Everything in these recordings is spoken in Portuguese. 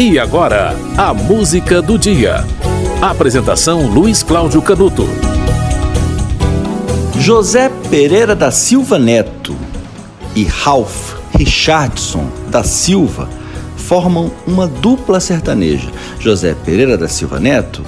E agora, a música do dia. Apresentação Luiz Cláudio Canuto. José Pereira da Silva Neto e Ralph Richardson da Silva formam uma dupla sertaneja. José Pereira da Silva Neto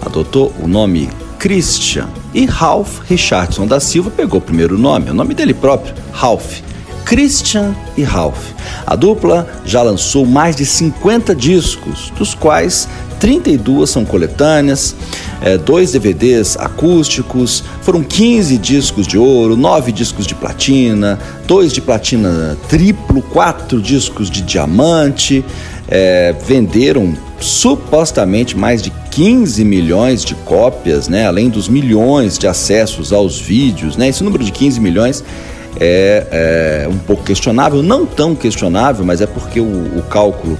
adotou o nome Christian e Ralph Richardson da Silva pegou o primeiro nome, o nome dele próprio, Ralph. Christian e Ralph. A dupla já lançou mais de 50 discos, dos quais 32 são coletâneas, é, dois DVDs acústicos, foram 15 discos de ouro, 9 discos de platina, dois de platina triplo, quatro discos de diamante, é, venderam supostamente mais de 15 milhões de cópias, né? além dos milhões de acessos aos vídeos. Né? Esse número de 15 milhões é, é um pouco questionável, não tão questionável, mas é porque o, o cálculo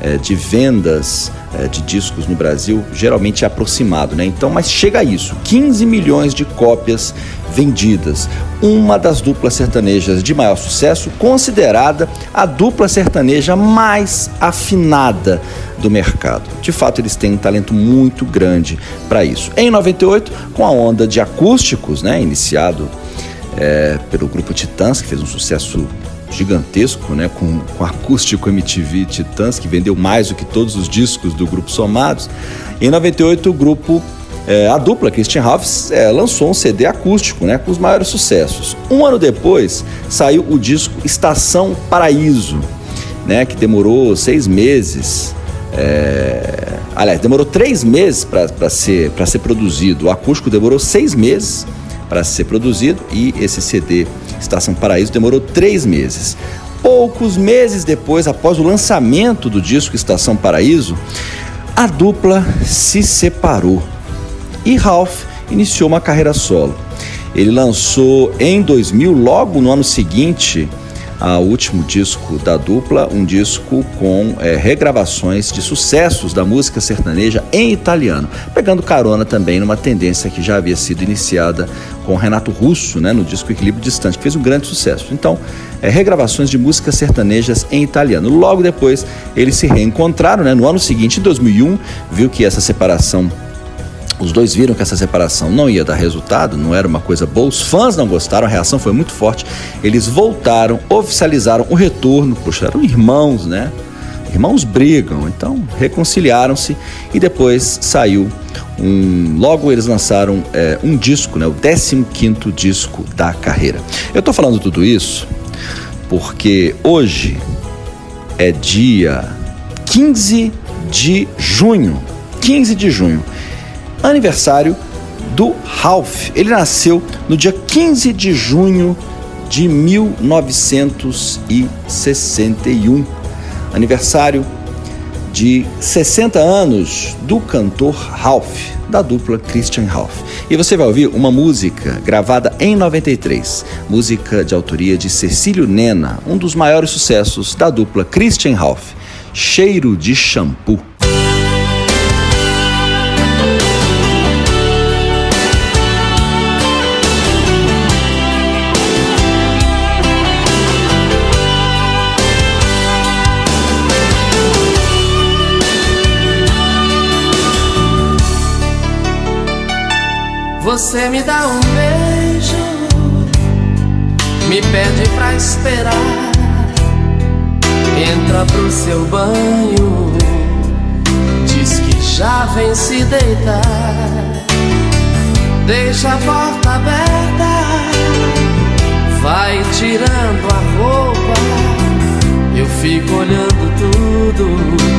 é, de vendas é, de discos no Brasil geralmente é aproximado, né? Então, mas chega a isso: 15 milhões de cópias vendidas. Uma das duplas sertanejas de maior sucesso, considerada a dupla sertaneja mais afinada do mercado. De fato, eles têm um talento muito grande para isso. Em 98, com a onda de acústicos, né, iniciado é, pelo grupo Titãs, que fez um sucesso gigantesco, né, com, com acústico MTV Titãs, que vendeu mais do que todos os discos do grupo somados. Em 98, o grupo, é, a dupla Christian Ralphs, é, lançou um CD acústico, né, com os maiores sucessos. Um ano depois, saiu o disco Estação Paraíso, né, que demorou seis meses. É... Aliás, demorou três meses para ser, ser produzido. O acústico demorou seis meses para ser produzido e esse CD Estação Paraíso demorou três meses. Poucos meses depois, após o lançamento do disco Estação Paraíso, a dupla se separou e Ralph iniciou uma carreira solo. Ele lançou em 2000, logo no ano seguinte, ao último disco da dupla, um disco com é, regravações de sucessos da música sertaneja em italiano, pegando carona também numa tendência que já havia sido iniciada com Renato Russo, né, no disco Equilíbrio Distante, que fez um grande sucesso. Então, é, regravações de músicas sertanejas em italiano. Logo depois, eles se reencontraram, né, no ano seguinte, em 2001, viu que essa separação os dois viram que essa separação não ia dar resultado, não era uma coisa boa. Os fãs não gostaram, a reação foi muito forte. Eles voltaram, oficializaram o retorno. Poxa, eram irmãos, né? Irmãos brigam, então reconciliaram-se e depois saiu um. Logo eles lançaram é, um disco, né? O 15 disco da carreira. Eu tô falando tudo isso porque hoje é dia 15 de junho. 15 de junho aniversário do Ralph. Ele nasceu no dia 15 de junho de 1961. Aniversário de 60 anos do cantor Ralph, da dupla Christian Ralph. E você vai ouvir uma música gravada em 93, música de autoria de Cecílio Nena, um dos maiores sucessos da dupla Christian Ralph, Cheiro de Shampoo. Você me dá um beijo, me pede pra esperar. Entra pro seu banho, diz que já vem se deitar. Deixa a porta aberta, vai tirando a roupa. Eu fico olhando tudo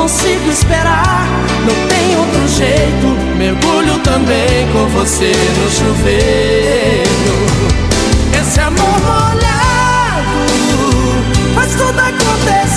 consigo esperar, não tem outro jeito. Mergulho também com você no chuveiro. Esse amor molhado faz tudo acontecer.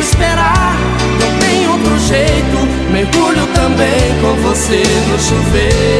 Esperar, não tem outro jeito. Mergulho também com você no chuveiro.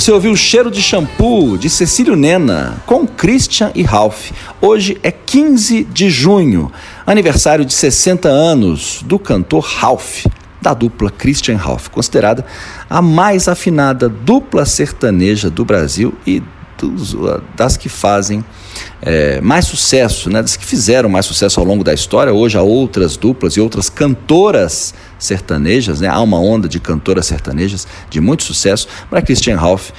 Você ouviu o Cheiro de Shampoo de Cecílio Nena com Christian e Ralph. Hoje é 15 de junho, aniversário de 60 anos do cantor Ralph, da dupla Christian Ralph, considerada a mais afinada dupla sertaneja do Brasil e dos- das que fazem é, mais sucesso, né, das que fizeram mais sucesso ao longo da história. Hoje há outras duplas e outras cantoras sertanejas, né? há uma onda de cantoras sertanejas de muito sucesso. Para Christian Ralph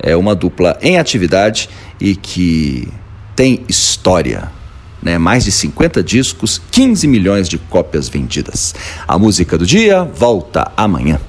é uma dupla em atividade e que tem história. Né? Mais de 50 discos, 15 milhões de cópias vendidas. A música do dia volta amanhã.